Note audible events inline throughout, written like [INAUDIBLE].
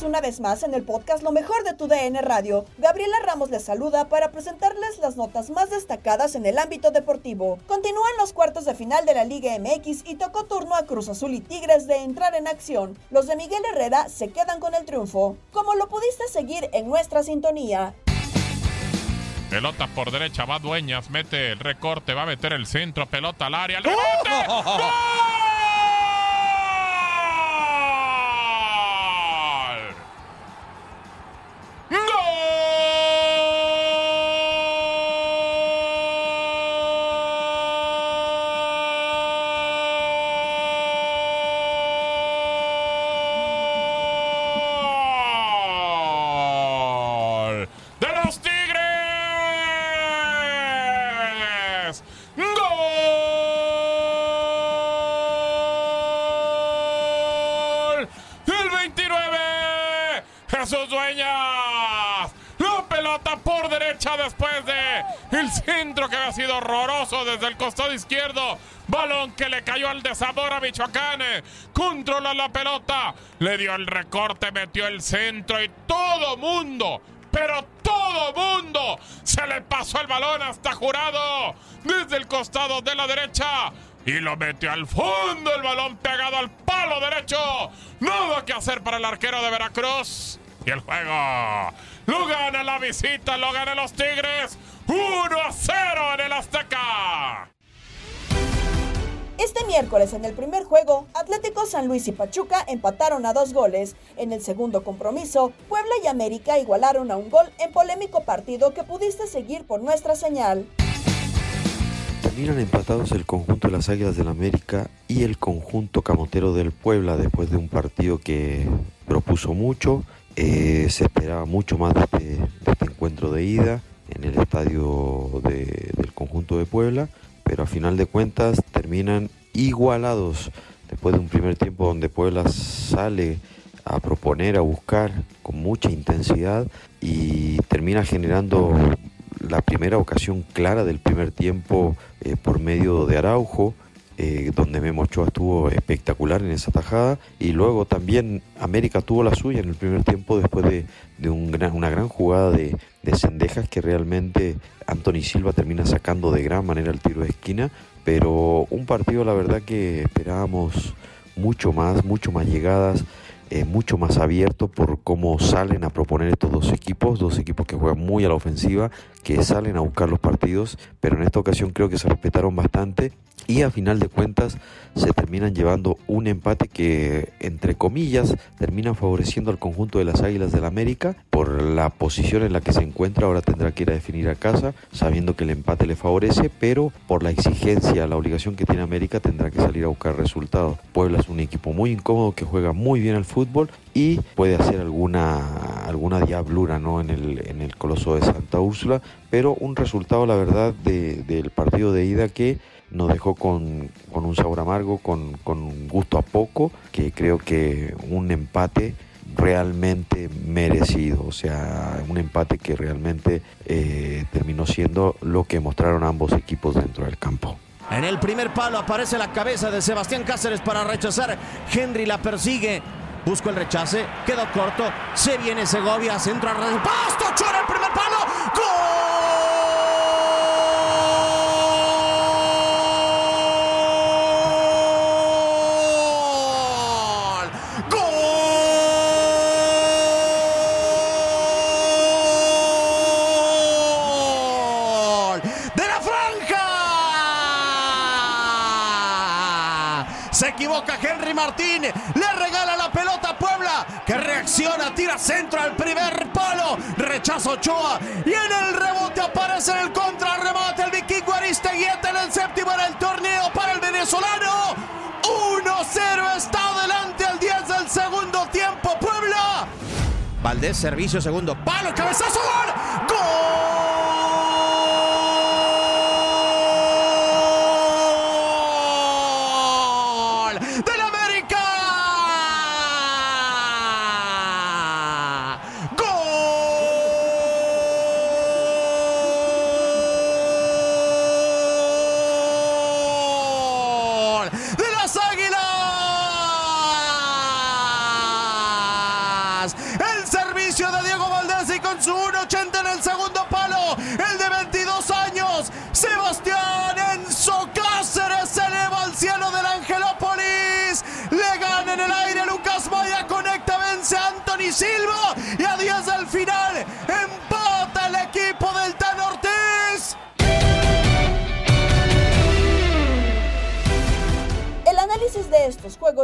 Estamos una vez más en el podcast Lo mejor de tu DN Radio. Gabriela Ramos les saluda para presentarles las notas más destacadas en el ámbito deportivo. Continúan los cuartos de final de la Liga MX y tocó turno a Cruz Azul y Tigres de entrar en acción. Los de Miguel Herrera se quedan con el triunfo, como lo pudiste seguir en nuestra sintonía. Pelota por derecha, va Dueñas, mete el recorte, va a meter el centro, pelota al área. ¡Gol! [LAUGHS] cayó al desamor a Michoacán. Controla la pelota. Le dio el recorte, metió el centro y todo mundo. Pero todo mundo se le pasó el balón hasta jurado desde el costado de la derecha y lo metió al fondo el balón pegado al palo derecho. Nada que hacer para el arquero de Veracruz. Y el juego lo gana la visita, lo ganan los Tigres 1 a 0 en el Azteca. Este miércoles en el primer juego, Atlético San Luis y Pachuca empataron a dos goles. En el segundo compromiso, Puebla y América igualaron a un gol en polémico partido que pudiste seguir por nuestra señal. Terminan empatados el conjunto de las Águilas del América y el conjunto camotero del Puebla después de un partido que propuso mucho. Eh, se esperaba mucho más de este, de este encuentro de ida en el estadio de- del conjunto de Puebla, pero a final de cuentas terminan igualados después de un primer tiempo donde Puebla sale a proponer, a buscar con mucha intensidad y termina generando la primera ocasión clara del primer tiempo eh, por medio de Araujo, eh, donde Memo Ochoa estuvo espectacular en esa tajada. Y luego también América tuvo la suya en el primer tiempo después de, de un gran- una gran jugada de, de Cendejas que realmente Anthony Silva termina sacando de gran manera el tiro de esquina, pero un partido la verdad que esperábamos mucho más, mucho más llegadas, eh, mucho más abierto por cómo salen a proponer estos dos equipos, dos equipos que juegan muy a la ofensiva, que salen a buscar los partidos, pero en esta ocasión creo que se respetaron bastante y a final de cuentas se terminan llevando un empate que, entre comillas, termina favoreciendo al conjunto de las Águilas del la América por la posición en la que se encuentra. Ahora tendrá que ir a definir a casa, sabiendo que el empate le favorece, pero por la exigencia, la obligación que tiene América, tendrá que salir a buscar resultados. Puebla es un equipo muy incómodo que juega muy bien al fútbol y puede hacer alguna, alguna diablura ¿no? en, el, en el Coloso de Santa Úrsula, pero un resultado, la verdad, del partido de ida que nos dejó con, un sabor amargo, con, con gusto a poco, que creo que un empate realmente merecido, o sea, un empate que realmente eh, terminó siendo lo que mostraron ambos equipos dentro del campo. En el primer palo aparece la cabeza de Sebastián Cáceres para rechazar. Henry la persigue. Busco el rechace. Quedó corto. Se viene Segovia. Centro al pasto. Chora el primer palo. ¡Gol! Martín le regala la pelota a Puebla, que reacciona, tira centro al primer palo, rechazo Ochoa y en el rebote aparece el contrarremate el vikingo Aristeguieta en el séptimo en el torneo para el venezolano. 1-0 está adelante al 10 del segundo tiempo Puebla. Valdés, servicio, segundo palo, cabezazo. ¡Gol!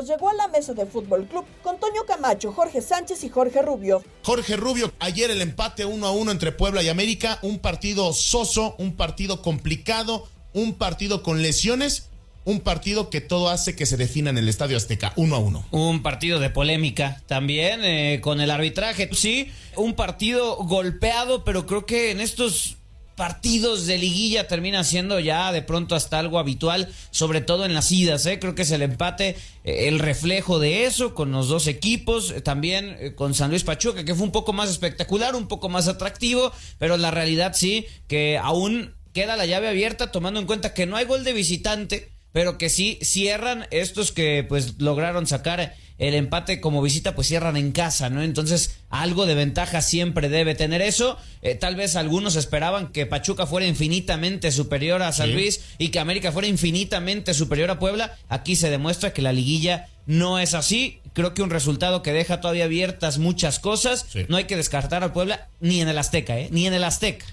Llegó a la mesa de Fútbol Club con Toño Camacho, Jorge Sánchez y Jorge Rubio. Jorge Rubio, ayer el empate 1 a 1 entre Puebla y América, un partido soso, un partido complicado, un partido con lesiones un partido que todo hace que se defina en el Estadio Azteca, uno a uno. Un partido de polémica también eh, con el arbitraje. Sí, un partido golpeado, pero creo que en estos partidos de liguilla termina siendo ya de pronto hasta algo habitual, sobre todo en las idas. ¿eh? Creo que es el empate, eh, el reflejo de eso con los dos equipos, también con San Luis Pachuca, que fue un poco más espectacular, un poco más atractivo, pero la realidad sí que aún queda la llave abierta tomando en cuenta que no hay gol de visitante pero que sí cierran estos que pues lograron sacar el empate como visita, pues cierran en casa, ¿no? Entonces, algo de ventaja siempre debe tener eso. Eh, tal vez algunos esperaban que Pachuca fuera infinitamente superior a San Luis y que América fuera infinitamente superior a Puebla. Aquí se demuestra que la liguilla no es así. Creo que un resultado que deja todavía abiertas muchas cosas. No hay que descartar a Puebla ni en el Azteca, ¿eh? Ni en el Azteca.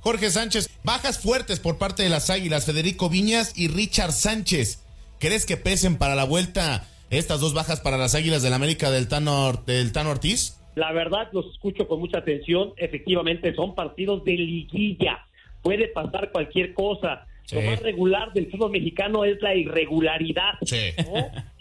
Jorge Sánchez, bajas fuertes por parte de las Águilas, Federico Viñas y Richard Sánchez. ¿Crees que pesen para la vuelta estas dos bajas para las Águilas del América del Tano, del Tano Ortiz? La verdad, los escucho con mucha atención. Efectivamente, son partidos de liguilla. Puede pasar cualquier cosa. Lo más regular del fútbol mexicano es la irregularidad.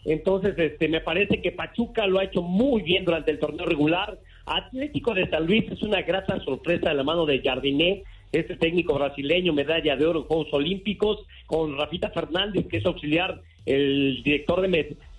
Entonces, este, me parece que Pachuca lo ha hecho muy bien durante el torneo regular. Atlético de San Luis es una grata sorpresa de la mano de Jardiné este técnico brasileño, medalla de oro en Juegos Olímpicos, con Rafita Fernández, que es auxiliar, el director de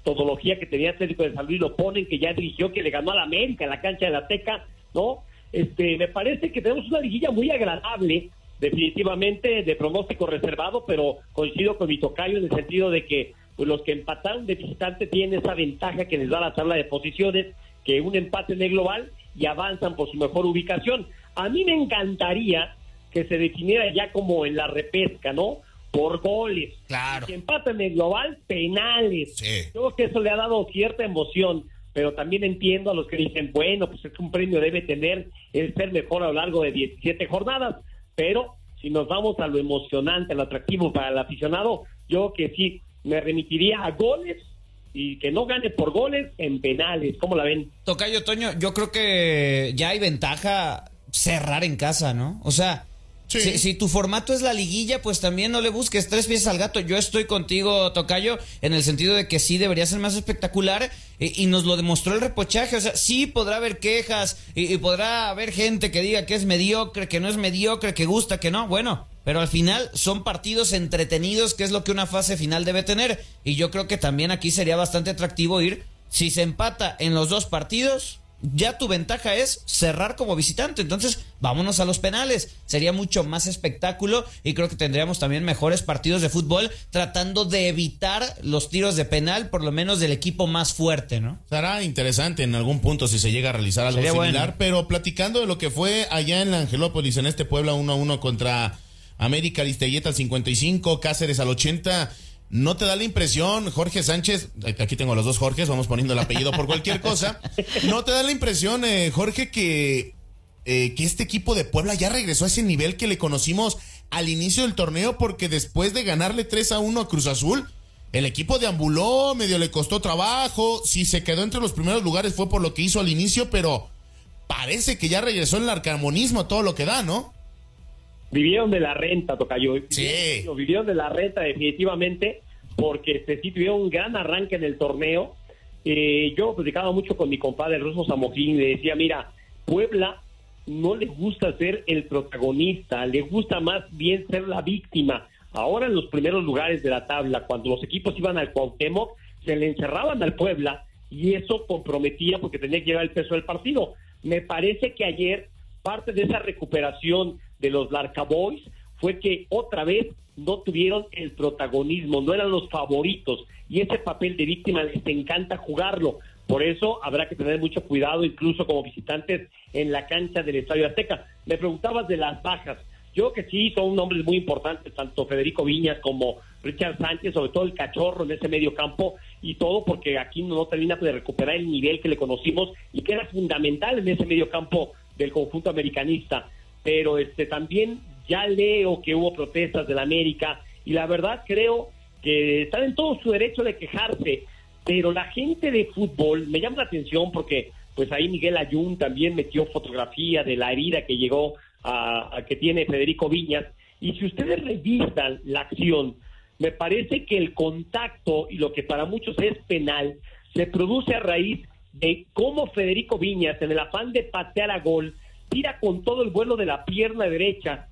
metodología que tenía Atlético de San Luis, lo ponen, que ya dirigió, que le ganó a la América en la cancha de la Teca, ¿no? Este, me parece que tenemos una liguilla muy agradable, definitivamente de pronóstico reservado, pero coincido con mi tocayo en el sentido de que pues, los que empataron de visitante tienen esa ventaja que les da la tabla de posiciones, que un empate en el global y avanzan por su mejor ubicación. A mí me encantaría que se definiera ya como en la repesca, ¿no? Por goles. Claro. Si empatan en el global, penales. Sí. Creo que eso le ha dado cierta emoción pero también entiendo a los que dicen, bueno, pues es que un premio debe tener el ser mejor a lo largo de 17 jornadas, pero si nos vamos a lo emocionante, a lo atractivo para el aficionado, yo que sí me remitiría a goles y que no gane por goles en penales. ¿Cómo la ven? Tocayo Toño, yo creo que ya hay ventaja cerrar en casa, ¿no? O sea, si, tu formato es la liguilla, pues también no le busques tres pies al gato. Yo estoy contigo, Tocayo, en el sentido de que sí debería ser más espectacular y, nos lo demostró el repochaje. O sea, sí podrá haber quejas y, podrá haber gente que diga que es mediocre, que no es mediocre, que gusta, que no. Bueno, pero al final son partidos entretenidos, que es lo que una fase final debe tener. Y yo creo que también aquí sería bastante atractivo ir, si se empata en los dos partidos, ya tu ventaja es cerrar como visitante. Entonces, vámonos a los penales. Sería mucho más espectáculo y creo que tendríamos también mejores partidos de fútbol tratando de evitar los tiros de penal, por lo menos del equipo más fuerte, ¿no? Será interesante en algún punto si se llega a realizar algo similar, pero platicando de lo que fue allá en la Angelópolis, en este Puebla 1 a 1 contra América Listeguieta al 55, Cáceres al 80 ¿No te da la impresión, Jorge Sánchez, aquí tengo los dos Jorges, vamos poniendo el apellido por cualquier cosa, ¿no te da la impresión, eh, Jorge, que, eh, que este equipo de Puebla ya regresó a ese nivel que le conocimos al inicio del torneo? Porque después de ganarle 3 a 1 a Cruz Azul, el equipo deambuló, medio le costó trabajo, si se quedó entre los primeros lugares fue por lo que hizo al inicio, pero parece que ya regresó el arcamonismo todo lo que da, ¿no? Vivieron de la renta, Tocayo. Sí. Vivieron de la renta definitivamente porque este, sí tuvieron un gran arranque en el torneo. Eh, yo platicaba mucho con mi compadre Ruso Samojín y le decía, mira, Puebla no le gusta ser el protagonista, le gusta más bien ser la víctima. Ahora en los primeros lugares de la tabla, cuando los equipos iban al Cuauhtémoc, se le encerraban al Puebla y eso comprometía porque tenía que llevar el peso del partido. Me parece que ayer parte de esa recuperación de los Larca Boys fue que otra vez no tuvieron el protagonismo, no eran los favoritos y ese papel de víctima les encanta jugarlo. Por eso habrá que tener mucho cuidado, incluso como visitantes en la cancha del Estadio Azteca. Me preguntabas de las bajas. Yo que sí, son nombres muy importantes, tanto Federico Viñas como Richard Sánchez, sobre todo el cachorro en ese medio campo y todo porque aquí no termina de recuperar el nivel que le conocimos y que era fundamental en ese medio campo del conjunto americanista pero este también ya leo que hubo protestas de la América y la verdad creo que están en todo su derecho de quejarse, pero la gente de fútbol me llama la atención porque pues ahí Miguel Ayun también metió fotografía de la herida que llegó a, que tiene Federico Viñas. Y si ustedes revisan la acción, me parece que el contacto y lo que para muchos es penal se produce a raíz de cómo Federico Viñas en el afán de patear a gol tira con todo el vuelo de la pierna derecha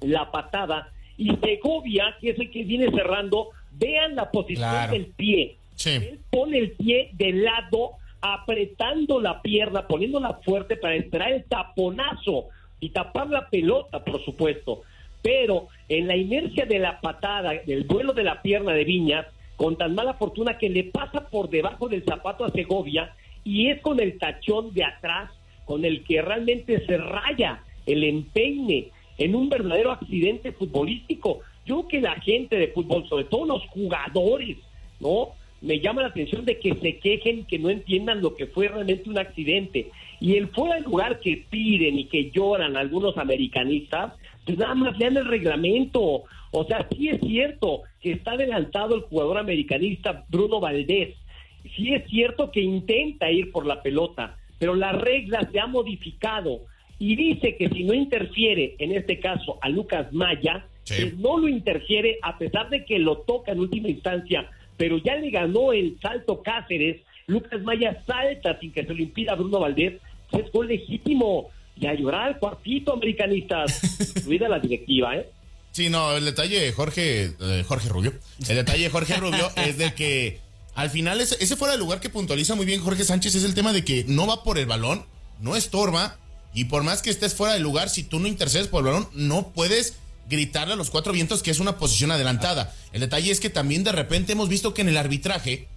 la patada y Segovia, que es el que viene cerrando, vean la posición del pie. Él pone el pie de lado, apretando la pierna, poniéndola fuerte para esperar el taponazo y tapar la pelota, por supuesto. Pero en la inercia de la patada, del vuelo de la pierna de Viñas, con tan mala fortuna que le pasa por debajo del zapato a Segovia y es con el tachón de atrás con el que realmente se raya el empeine en un verdadero accidente futbolístico. Yo que la gente de fútbol, sobre todo los jugadores, ¿no? Me llama la atención de que se quejen, que no entiendan lo que fue realmente un accidente. Y el fuera de lugar que piden y que lloran algunos americanistas, pues nada más lean el reglamento. O sea, sí es cierto que está adelantado el jugador americanista Bruno Valdés. Sí es cierto que intenta ir por la pelota, pero la regla se ha modificado y dice que si no interfiere, en este caso a Lucas Maya, pues no lo interfiere a pesar de que lo toca en última instancia, pero ya le ganó el salto Cáceres, Lucas Maya salta sin que se lo impida Bruno Valdés, es gol legítimo. Y a llorar al cuartito americanistas, [LAUGHS] incluida la directiva, ¿eh? Sí, no, el detalle, Jorge, eh, Jorge Rubio, el detalle, Jorge Rubio, es de que al final, ese, ese fuera de lugar que puntualiza muy bien Jorge Sánchez es el tema de que no va por el balón, no estorba, y por más que estés fuera de lugar, si tú no intercedes por el balón, no puedes gritarle a los cuatro vientos que es una posición adelantada. El detalle es que también de repente hemos visto que en el arbitraje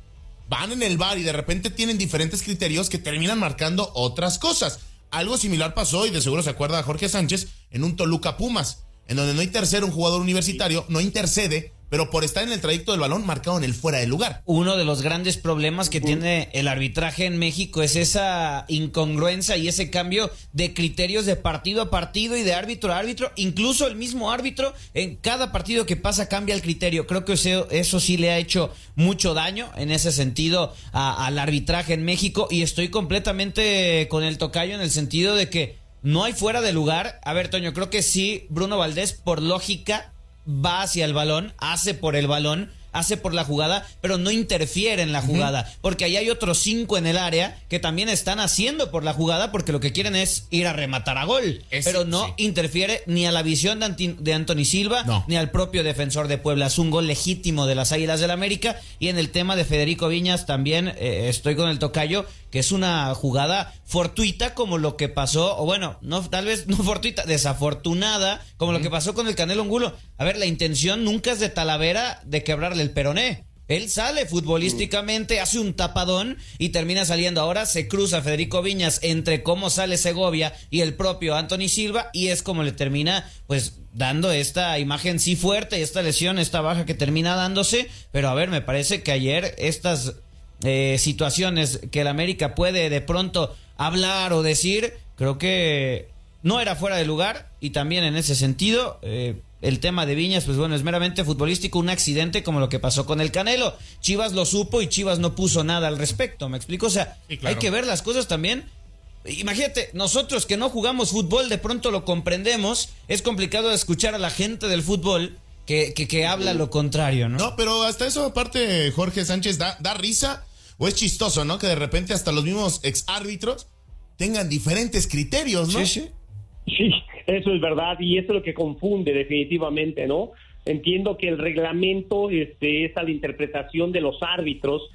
van en el bar y de repente tienen diferentes criterios que terminan marcando otras cosas. Algo similar pasó, y de seguro se acuerda Jorge Sánchez, en un Toluca Pumas, en donde no intercede un jugador universitario, no intercede pero por estar en el trayecto del balón marcado en el fuera de lugar. Uno de los grandes problemas que tiene el arbitraje en México es esa incongruencia y ese cambio de criterios de partido a partido y de árbitro a árbitro. Incluso el mismo árbitro en cada partido que pasa cambia el criterio. Creo que eso, eso sí le ha hecho mucho daño en ese sentido al arbitraje en México y estoy completamente con el tocayo en el sentido de que no hay fuera de lugar. A ver, Toño, creo que sí, Bruno Valdés, por lógica, va hacia el balón, hace por el balón, hace por la jugada, pero no interfiere en la jugada, porque ahí hay otros cinco en el área que también están haciendo por la jugada porque lo que quieren es ir a rematar a gol, pero no interfiere ni a la visión de, Anthony Silva ni al propio defensor de Puebla. Es un gol legítimo de las Águilas del América. Y en el tema de Federico Viñas también eh, estoy con el tocayo que es una jugada fortuita como lo que pasó, o bueno, no tal vez no fortuita, desafortunada, como lo que pasó con el Canelo Angulo. A ver, la intención nunca es de Talavera de quebrarle el peroné. Él sale futbolísticamente, hace un tapadón y termina saliendo. Ahora se cruza Federico Viñas entre cómo sale Segovia y el propio Anthony Silva y es como le termina pues dando esta imagen sí fuerte, esta lesión, esta baja que termina dándose. Pero a ver, me parece que ayer estas eh, situaciones que el América puede de pronto hablar o decir, creo que no era fuera de lugar y también en ese sentido eh, el tema de Viñas, pues bueno, es meramente futbolístico, un accidente como lo que pasó con el Canelo. Chivas lo supo y Chivas no puso nada al respecto, ¿me explico? O sea, hay que ver las cosas también. Imagínate, nosotros que no jugamos fútbol de pronto lo comprendemos, es complicado escuchar a la gente del fútbol que, que, habla lo contrario, ¿no? No, pero hasta eso aparte Jorge Sánchez da, da risa o es chistoso, ¿no? Que de repente hasta los mismos ex árbitros tengan diferentes criterios, ¿no? Sí, sí. Sí, eso es verdad y eso es lo que confunde definitivamente, ¿no? Entiendo que el reglamento este, es a la interpretación de los árbitros,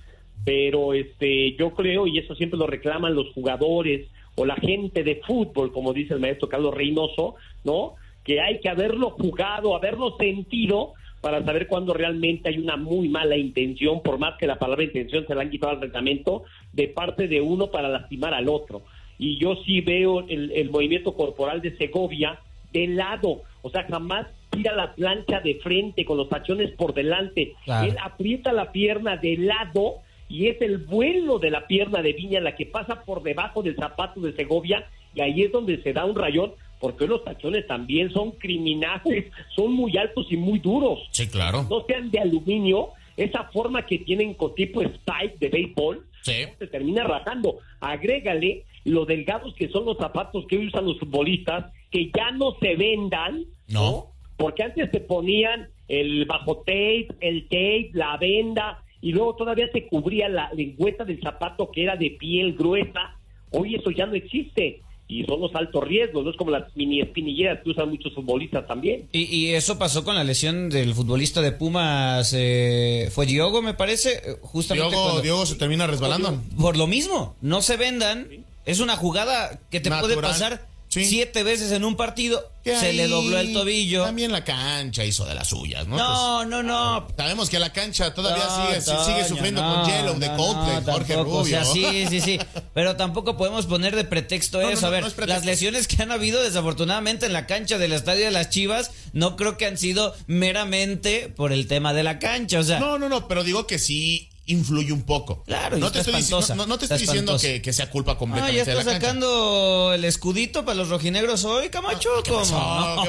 pero este, yo creo, y eso siempre lo reclaman los jugadores o la gente de fútbol, como dice el maestro Carlos Reynoso, ¿no? Que hay que haberlo jugado, haberlo sentido para saber cuándo realmente hay una muy mala intención, por más que la palabra intención se la han quitado al reglamento, de parte de uno para lastimar al otro. Y yo sí veo el, movimiento corporal de Segovia de lado, o sea, jamás tira la plancha de frente con los tachones por delante. Él aprieta la pierna de lado y es el vuelo de la pierna de Viña la que pasa por debajo del zapato de Segovia y ahí es donde se da un rayón porque los tachones también son criminales, son muy altos y muy duros. Sí, claro. No sean de aluminio, esa forma que tienen con tipo spike de béisbol, se termina rajando. Agrégale lo delgados que son los zapatos que usan los futbolistas, que ya no se vendan, ¿no? Porque antes se ponían el bajo tape, el tape, la venda, y luego todavía se cubría la lengüeta del zapato que era de piel gruesa. Hoy eso ya no existe y son los altos riesgos, no es como las mini espinilleras que usan muchos futbolistas también. Y, eso pasó con la lesión del futbolista de Pumas, eh, fue Diogo, me parece, eh, justamente. Diogo, Diogo se termina resbalando. Por lo mismo, no se vendan, es una jugada que te puede pasar siete veces en un partido, se le dobló el tobillo. También la cancha hizo de las suyas, ¿no? No, pues, no, no. Sabemos que la cancha todavía sigue, sigue, sufriendo con Yellow de Coldplay, Jorge Rubio. O sea, sí, sí, sí. Pero tampoco podemos poner de pretexto eso. A ver, las lesiones que han habido desafortunadamente en la cancha del Estadio de las Chivas, no creo que han sido meramente por el tema de la cancha. O sea. No, no, no, pero digo que sí influye un poco. Claro, no te, estoy, no, te estoy diciendo que, sea culpa completamente ah, ya está sacando el escudito para los rojinegros hoy, Camacho.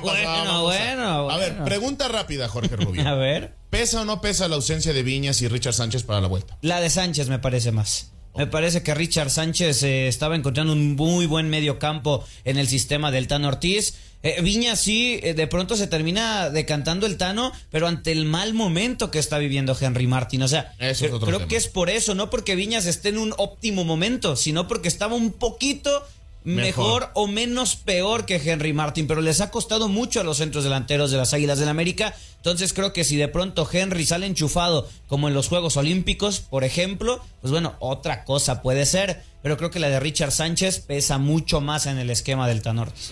bueno, bueno, A ver, pregunta rápida, Jorge Rubio. [LAUGHS] A ver. ¿Pesa o no pesa la ausencia de Viñas y Richard Sánchez para la vuelta? La de Sánchez me parece más. Me parece que Richard Sánchez eh, estaba encontrando un muy buen medio campo en el sistema del Tano Ortiz. Eh, Viña sí, eh, de pronto se termina decantando el Tano, pero ante el mal momento que está viviendo Henry Martin. O sea, creo que es por eso, no porque Viñas esté en un óptimo momento, sino porque estaba un poquito mejor. o menos peor que Henry Martin, pero les ha costado mucho a los centros delanteros de las Águilas del América. Entonces creo que si de pronto Henry sale enchufado como en los Juegos Olímpicos, por ejemplo, pues bueno, otra cosa puede ser. Pero creo que la de Richard Sánchez pesa mucho más en el esquema del Tanortes.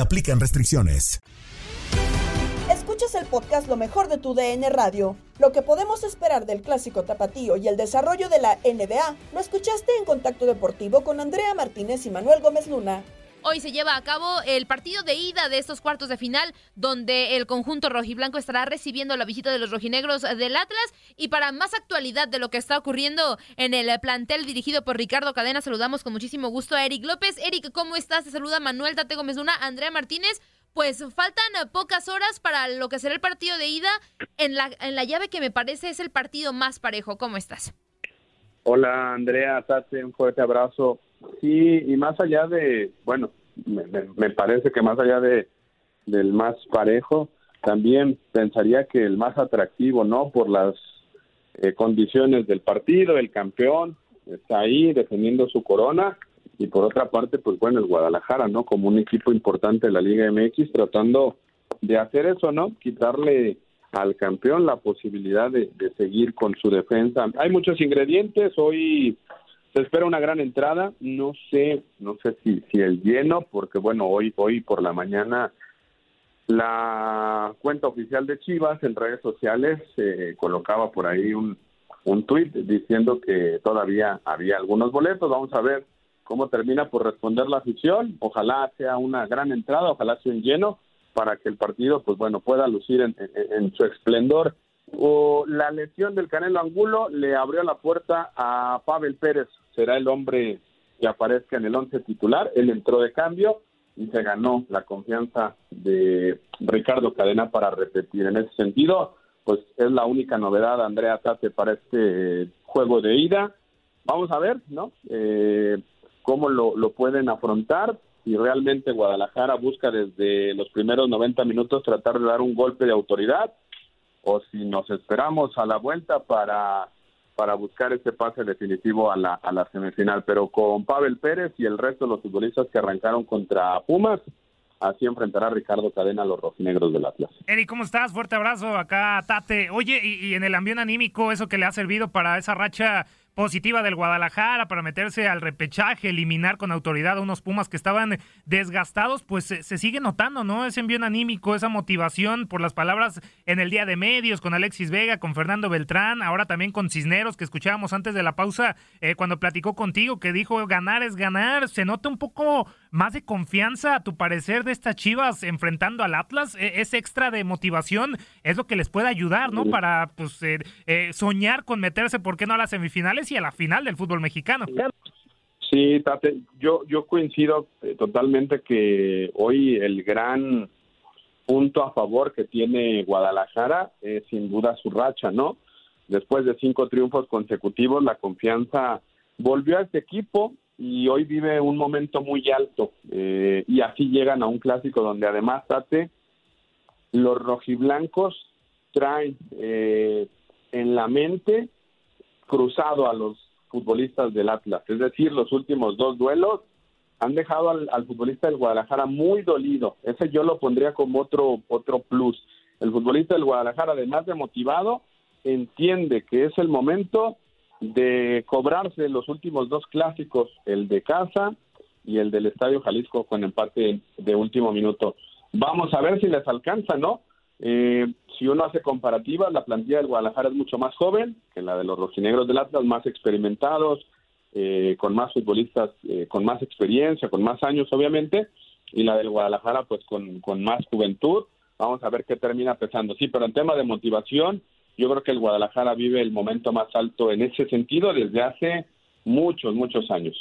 aplican restricciones. Escuchas el podcast Lo mejor de tu DN Radio. Lo que podemos esperar del clásico tapatío y el desarrollo de la NBA lo escuchaste en Contacto Deportivo con Andrea Martínez y Manuel Gómez Luna. Hoy se lleva a cabo el partido de ida de estos cuartos de final, donde el conjunto rojiblanco estará recibiendo la visita de los rojinegros del Atlas. Y para más actualidad de lo que está ocurriendo en el plantel dirigido por Ricardo Cadena, saludamos con muchísimo gusto a Eric López. Eric, ¿cómo estás? Te saluda Manuel Tate Gómez Luna, Andrea Martínez. Pues faltan pocas horas para lo que será el partido de ida en la, en la llave que me parece es el partido más parejo. ¿Cómo estás? Hola Andrea, Tate, un fuerte abrazo. Sí, y más allá de, bueno, me, me parece que más allá de del más parejo, también pensaría que el más atractivo, ¿no? Por las eh, condiciones del partido, el campeón está ahí defendiendo su corona y por otra parte, pues bueno, el Guadalajara, ¿no? Como un equipo importante de la Liga MX tratando de hacer eso, ¿no? Quitarle al campeón la posibilidad de, de seguir con su defensa. Hay muchos ingredientes, hoy se espera una gran entrada, no sé, no sé si, si el lleno, porque bueno, hoy, hoy por la mañana la cuenta oficial de Chivas en redes sociales eh, colocaba por ahí un, un tuit diciendo que todavía había algunos boletos. Vamos a ver cómo termina por responder la afición. Ojalá sea una gran entrada, ojalá sea un lleno para que el partido, pues bueno, pueda lucir en, en, en su esplendor. O la lesión del Canelo Angulo le abrió la puerta a Pavel Pérez, será el hombre que aparezca en el once titular. Él entró de cambio y se ganó la confianza de Ricardo Cadena para repetir. En ese sentido, pues es la única novedad, Andrea Tate, para este juego de ida. Vamos a ver, ¿no? Eh, cómo lo, lo pueden afrontar. Si realmente Guadalajara busca desde los primeros 90 minutos tratar de dar un golpe de autoridad o si nos esperamos a la vuelta para para buscar ese pase definitivo a la, a la semifinal. Pero con Pavel Pérez y el resto de los futbolistas que arrancaron contra Pumas, así enfrentará Ricardo Cadena a los rojinegros del Atlas. Eri, ¿cómo estás? Fuerte abrazo acá, Tate. Oye, y, y en el ambiente anímico, eso que le ha servido para esa racha positiva del Guadalajara para meterse al repechaje, eliminar con autoridad a unos Pumas que estaban desgastados, pues se, se, sigue notando, ¿no? Ese envío anímico, esa motivación por las palabras en el día de medios, con Alexis Vega, con Fernando Beltrán, ahora también con Cisneros, que escuchábamos antes de la pausa eh, cuando platicó contigo, que dijo ganar es ganar. Se nota un poco más de confianza, a tu parecer, de estas chivas enfrentando al Atlas. E ese extra de motivación es lo que les puede ayudar, ¿no? Para pues eh, eh, soñar con meterse, ¿por qué no a las semifinales y a la final del fútbol mexicano? Sí, Tate, yo, yo coincido eh, totalmente que hoy el gran punto a favor que tiene Guadalajara es sin duda su racha, ¿no? Después de cinco triunfos consecutivos, la confianza volvió a este equipo y hoy vive un momento muy alto eh, y así llegan a un clásico donde además, Tate, los rojiblancos traen eh, en la mente cruzado a los futbolistas del Atlas. Es decir, los últimos dos duelos han dejado al, futbolista del Guadalajara muy dolido. Ese yo lo pondría como otro, otro plus. El futbolista del Guadalajara, además de motivado, entiende que es el momento de cobrarse los últimos dos clásicos, el de casa y el del Estadio Jalisco con empate de último minuto. Vamos a ver si les alcanza, ¿no? Eh, si uno hace comparativas, la plantilla del Guadalajara es mucho más joven que la de los rojinegros del Atlas, más experimentados, eh, con más futbolistas, eh, con más experiencia, con más años, obviamente, y la del Guadalajara, pues con, con más juventud. Vamos a ver qué termina pesando. Sí, pero en tema de motivación, yo creo que el Guadalajara vive el momento más alto en ese sentido desde hace muchos, muchos años.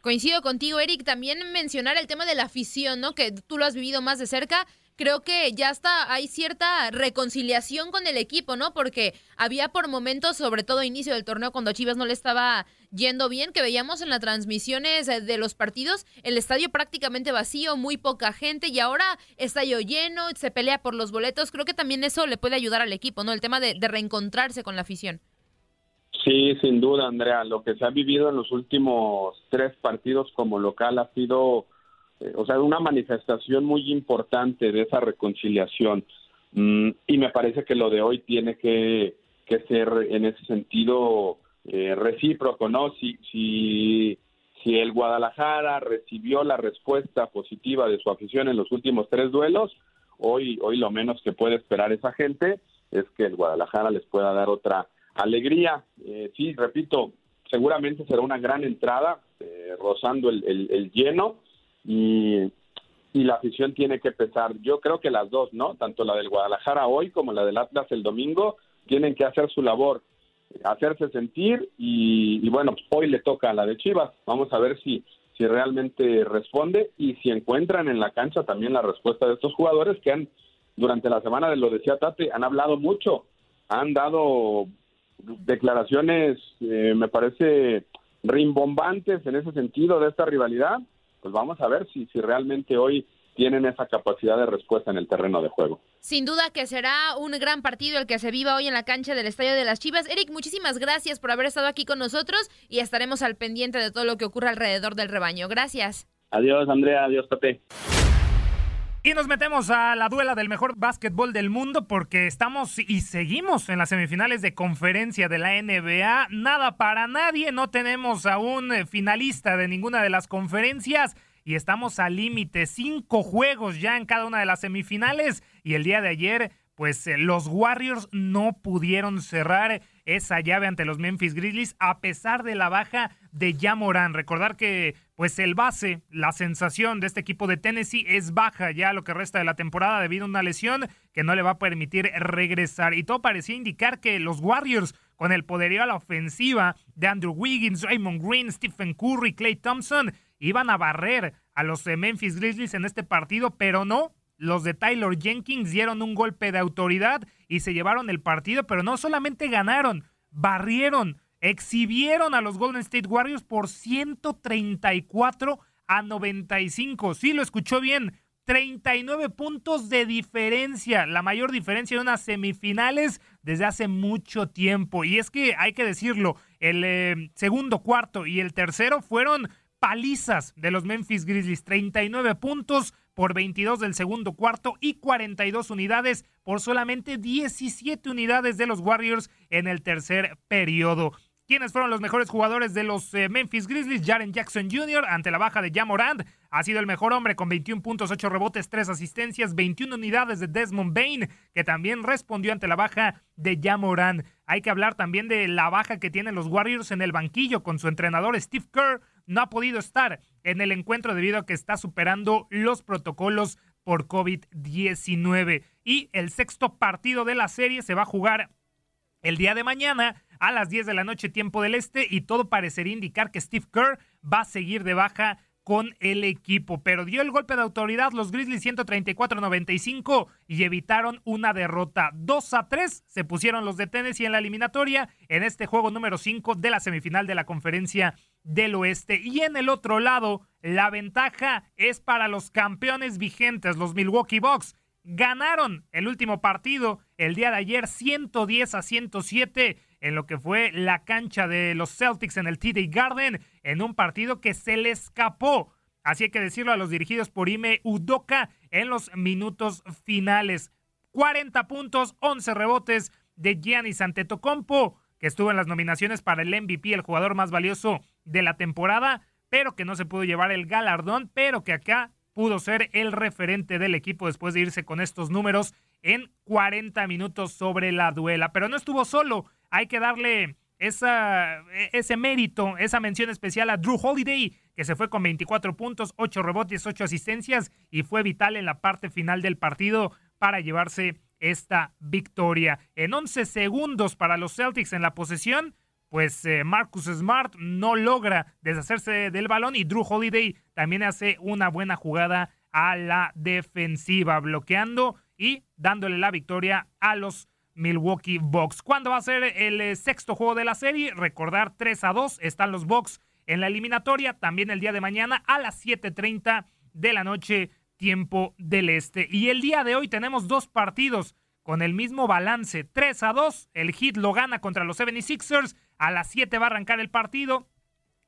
Coincido contigo, Eric. También mencionar el tema de la afición, ¿no? Que tú lo has vivido más de cerca. Creo que ya está, hay cierta reconciliación con el equipo, ¿no? Porque había por momentos, sobre todo inicio del torneo, cuando Chivas no le estaba yendo bien, que veíamos en las transmisiones eh, de los partidos el estadio prácticamente vacío, muy poca gente y ahora estadio lleno, se pelea por los boletos. Creo que también eso le puede ayudar al equipo, ¿no? El tema de reencontrarse con la afición. Sí, sin duda, Andrea. Lo que se ha vivido en los últimos tres partidos como local ha sido, eh, o sea, una manifestación muy importante de esa reconciliación. Mm, y me parece que lo de hoy tiene que, que ser en ese sentido eh, recíproco, ¿no? Si, si, si el Guadalajara recibió la respuesta positiva de su afición en los últimos tres duelos, hoy, hoy lo menos que puede esperar esa gente es que el Guadalajara les pueda dar otra alegría. Eh, sí, repito, seguramente será una gran entrada, eh, rozando el, el, lleno y, la afición tiene que pesar. Yo creo que las dos, ¿no? Tanto la del Guadalajara hoy como la del Atlas el domingo tienen que hacer su labor, hacerse sentir y, y bueno, pues hoy le toca a la de Chivas. Vamos a ver si si realmente responde y si encuentran en la cancha también la respuesta de estos jugadores que han durante la semana de lo decía Tate han hablado mucho han dado declaraciones, eh, me parece, rimbombantes en ese sentido de esta rivalidad, pues vamos a ver si, si realmente hoy tienen esa capacidad de respuesta en el terreno de juego. Sin duda que será un gran partido el que se viva hoy en la cancha del Estadio de las Chivas. Eric, muchísimas gracias por haber estado aquí con nosotros y estaremos al pendiente de todo lo que ocurra alrededor del rebaño. Gracias. Adiós, Andrea. Adiós, Tate. Y nos metemos a la duela del mejor básquetbol del mundo porque estamos y seguimos en las semifinales de conferencia de la NBA. Nada para nadie, no tenemos a un eh, finalista de ninguna de las conferencias y estamos al límite. Cinco juegos ya en cada una de las semifinales y el día de ayer pues eh, los Warriors no pudieron cerrar esa llave ante los Memphis Grizzlies a pesar de la baja de Jamoran. Recordar que pues el base, la sensación de este equipo de Tennessee es baja ya lo que resta de la temporada debido a una lesión que no le va a permitir regresar. Y todo parecía indicar que los Warriors con el poderío a la ofensiva de Andrew Wiggins, Raymond Green, Stephen Curry, Clay Thompson iban a barrer a los eh, Memphis Grizzlies en este partido, pero no, los de Tyler Jenkins dieron un golpe de autoridad y se llevaron el partido, pero no solamente ganaron, barrieron, exhibieron a los Golden State Warriors por 134 a 95. Sí, lo escuchó bien. 39 puntos de diferencia, la mayor diferencia en unas semifinales desde hace mucho tiempo. Y es que hay que decirlo, el eh, segundo cuarto y el tercero fueron palizas de los Memphis Grizzlies. 39 puntos, por 22 del segundo cuarto y 42 unidades por solamente 17 unidades de los Warriors en el tercer periodo. ¿Quiénes fueron los mejores jugadores de los eh, Memphis Grizzlies? Jaren Jackson Jr. ante la baja de Jamorand ha sido el mejor hombre con 21 puntos, 8 rebotes, 3 asistencias, 21 unidades de Desmond Bain, que también respondió ante la baja de Jamorand. Hay que hablar también de la baja que tienen los Warriors en el banquillo con su entrenador Steve Kerr. No ha podido estar en el encuentro debido a que está superando los protocolos por COVID-19. Y el sexto partido de la serie se va a jugar el día de mañana a las 10 de la noche tiempo del este y todo parecería indicar que Steve Kerr va a seguir de baja con el equipo, pero dio el golpe de autoridad los Grizzlies 134-95 y evitaron una derrota 2 a 3. Se pusieron los de Tennessee en la eliminatoria en este juego número 5 de la semifinal de la conferencia del oeste. Y en el otro lado, la ventaja es para los campeones vigentes, los Milwaukee Bucks. Ganaron el último partido el día de ayer 110 a 107 en lo que fue la cancha de los Celtics en el TD Garden en un partido que se le escapó. Así hay que decirlo a los dirigidos por Ime Udoka en los minutos finales. 40 puntos, 11 rebotes de Giannis Antetokounmpo, que estuvo en las nominaciones para el MVP, el jugador más valioso de la temporada, pero que no se pudo llevar el galardón, pero que acá pudo ser el referente del equipo después de irse con estos números en 40 minutos sobre la duela. Pero no estuvo solo, hay que darle esa, ese mérito, esa mención especial a Drew Holiday, que se fue con 24 puntos, 8 rebotes, 8 asistencias y fue vital en la parte final del partido para llevarse esta victoria. En 11 segundos para los Celtics en la posesión, pues eh, Marcus Smart no logra deshacerse del balón y Drew Holiday también hace una buena jugada a la defensiva, bloqueando y dándole la victoria a los Milwaukee Bucks. ¿Cuándo va a ser el eh, sexto juego de la serie? Recordar 3 a 2. Están los Bucks en la eliminatoria. También el día de mañana a las 7:30 de la noche, tiempo del este. Y el día de hoy tenemos dos partidos con el mismo balance: 3 a 2. El Heat lo gana contra los 76ers. A las 7 va a arrancar el partido.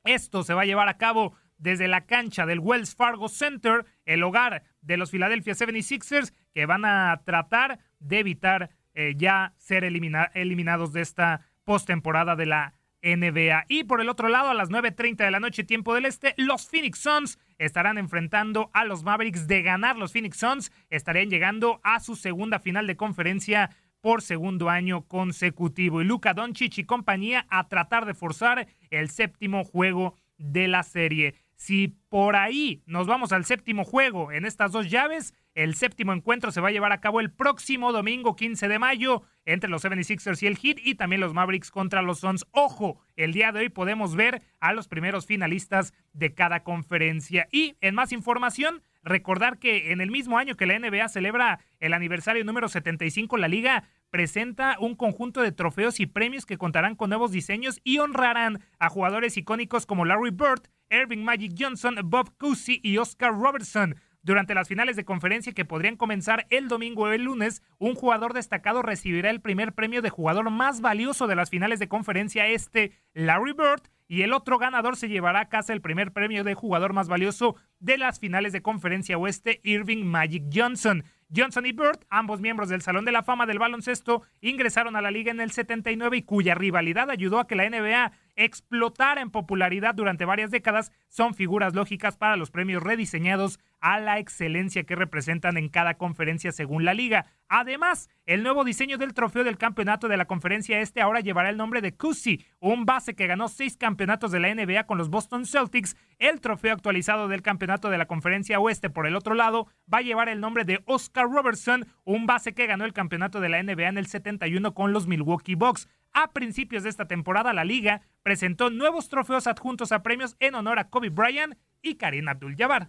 Esto se va a llevar a cabo desde la cancha del Wells Fargo Center, el hogar de los Philadelphia 76ers, que van a tratar de evitar eh, ya ser eliminados de esta postemporada de la NBA. Y por el otro lado, a las 9.30 de la noche, tiempo del este, los Phoenix Suns estarán enfrentando a los Mavericks. De ganar los Phoenix Suns, estarían llegando a su segunda final de conferencia por segundo año consecutivo. Y Luka Doncic y compañía a tratar de forzar el séptimo juego de la serie. Si por ahí nos vamos al séptimo juego en estas dos llaves, el séptimo encuentro se va a llevar a cabo el próximo domingo 15 de mayo entre los 76ers y el Heat y también los Mavericks contra los Suns. Ojo, el día de hoy podemos ver a los primeros finalistas de cada conferencia. Y en más información, recordar que en el mismo año que la NBA celebra el aniversario número 75, la liga presenta un conjunto de trofeos y premios que contarán con nuevos diseños y honrarán a jugadores icónicos como Larry Bird, Irving Magic Johnson, Bob Cousy y Oscar Robertson. Durante las finales de conferencia que podrían comenzar el domingo o el lunes, un jugador destacado recibirá el primer premio de jugador más valioso de las finales de conferencia este, Larry Bird, y el otro ganador se llevará a casa el primer premio de jugador más valioso de las finales de conferencia oeste, Irving Magic Johnson. Johnson y Bird, ambos miembros del Salón de la Fama del Baloncesto, ingresaron a la liga en el 79 y cuya rivalidad ayudó a que la NBA explotara en popularidad durante varias décadas, son figuras lógicas para los premios rediseñados a la excelencia que representan en cada conferencia según la liga. Además, el nuevo diseño del trofeo del campeonato de la conferencia este ahora llevará el nombre de Cusi, un base que ganó seis campeonatos de la NBA con los Boston Celtics. El trofeo actualizado del campeonato de la conferencia oeste, por el otro lado, va a llevar el nombre de Oscar Robertson, un base que ganó el campeonato de la NBA en el 71 con los Milwaukee Bucks. A principios de esta temporada, la liga presentó nuevos trofeos adjuntos a premios en honor a Kobe Bryant y Karim Abdul-Jabbar.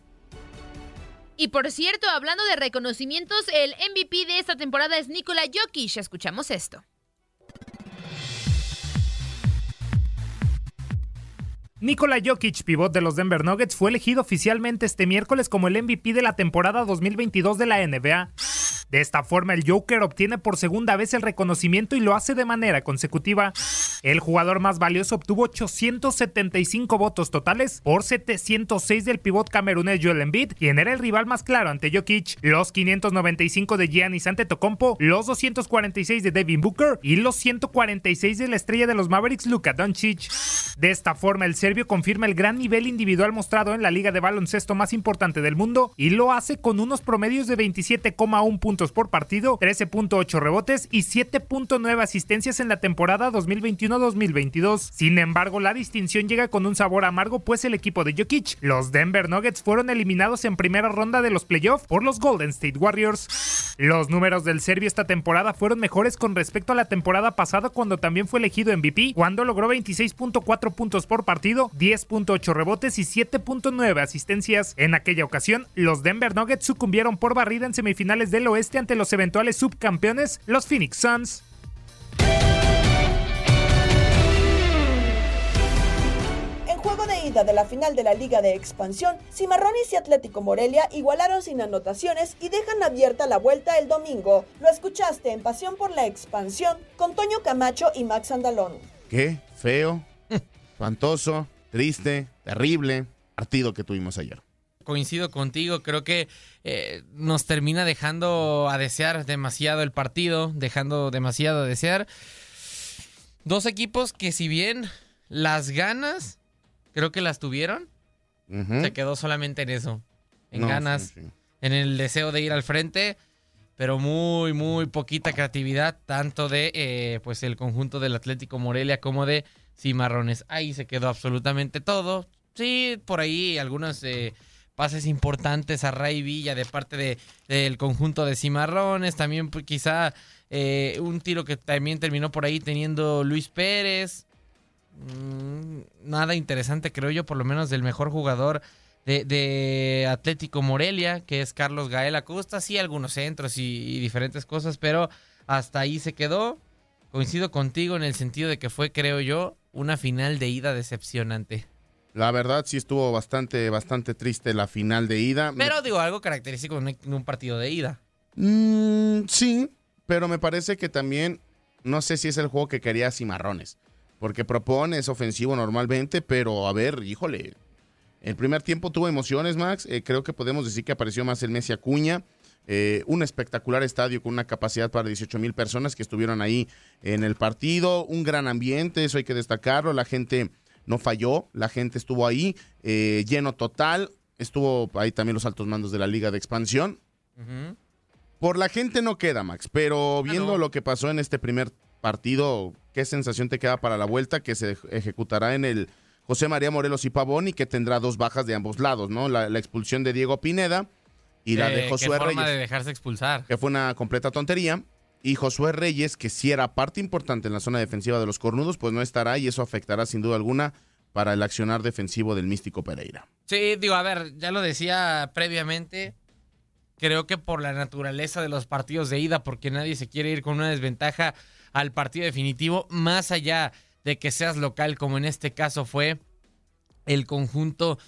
Y por cierto, hablando de reconocimientos, el MVP de esta temporada es Nikola Jokic. Escuchamos esto. Nikola Jokic, pivot de los Denver Nuggets, fue elegido oficialmente este miércoles como el MVP de la temporada 2022 de la NBA. De esta forma, el Joker obtiene por segunda vez el reconocimiento y lo hace de manera consecutiva. El jugador más valioso obtuvo 875 votos totales por 706 del pivot camerunés Joel Embiid, quien era el rival más claro ante Jokic, los 595 de Giannis Antetokounmpo, los 246 de Devin Booker y los 146 de la estrella de los Mavericks Luka Doncic. De esta forma, el serbio confirma el gran nivel individual mostrado en la liga de baloncesto más importante del mundo y lo hace con unos promedios de 27,1 puntos por partido, 13.8 rebotes y 7.9 asistencias en la temporada 2021-2022. Sin embargo, la distinción llega con un sabor amargo, pues el equipo de Jokic, los Denver Nuggets, fueron eliminados en primera ronda de los playoffs por los Golden State Warriors. Los números del serbio esta temporada fueron mejores con respecto a la temporada pasada cuando también fue elegido MVP, cuando logró 26.4 puntos por partido, 10.8 rebotes y 7.9 asistencias. En aquella ocasión, los Denver Nuggets sucumbieron por barrida en semifinales del oeste ante los eventuales subcampeones, los Phoenix Suns. En juego de ida de la final de la Liga de Expansión, Cimarrones y Atlético Morelia igualaron sin anotaciones y dejan abierta la vuelta el domingo. Lo escuchaste en Pasión por la Expansión con Toño Camacho y Max Andalón. Qué feo, [LAUGHS] espantoso, triste, terrible partido que tuvimos ayer coincido contigo, creo que eh, nos termina dejando a desear demasiado el partido, dejando demasiado a desear. Dos equipos que si bien las ganas, creo que las tuvieron, se quedó solamente en eso, en ganas, en el deseo de ir al frente, pero muy, muy poquita creatividad, tanto de eh, pues el conjunto del Atlético Morelia como de Cimarrones. Ahí se quedó absolutamente todo. Sí, por ahí algunas... Eh, pases importantes a Ray Villa de parte del conjunto de Cimarrones. También pues, quizá eh, un tiro que también terminó por ahí teniendo Luis Pérez. Mm, nada interesante, creo yo, por lo menos del mejor jugador de, de Atlético Morelia, que es Carlos Gael Acosta, sí, algunos centros y diferentes cosas, pero hasta ahí se quedó. Coincido contigo en el sentido de que fue, creo yo, una final de ida decepcionante. La verdad sí estuvo bastante, bastante triste la final de ida. Pero digo, algo característico de un partido de ida. Mm, sí, pero me parece que también, no sé si es el juego que quería Cimarrones, porque propone, es ofensivo normalmente, pero a ver, híjole, el primer tiempo tuvo emociones, Max, eh, creo que podemos decir que apareció más el Messi Acuña, eh, un espectacular estadio con una capacidad para 18 mil personas que estuvieron ahí en el partido, un gran ambiente, eso hay que destacarlo, la gente no falló, la gente estuvo ahí, eh, lleno total, estuvo ahí también los altos mandos de la Liga de Expansión. Por la gente no queda, Max, pero viendo lo que pasó en este primer partido, ¿qué sensación te queda para la vuelta que se ejecutará en el José María Morelos y Pavón y que tendrá dos bajas de ambos lados, ¿no? La, la expulsión de Diego Pineda y la de Eh, Josué qué forma Reyes. de dejarse expulsar. que fue una completa tontería. Y Josué Reyes, que sí era parte importante en la zona defensiva de los cornudos, pues no estará y eso afectará sin duda alguna para el accionar defensivo del Místico Pereira. Sí, digo, a ver, ya lo decía previamente. Creo que por la naturaleza de los partidos de ida, porque nadie se quiere ir con una desventaja al partido definitivo, más allá de que seas local, como en este caso fue el conjunto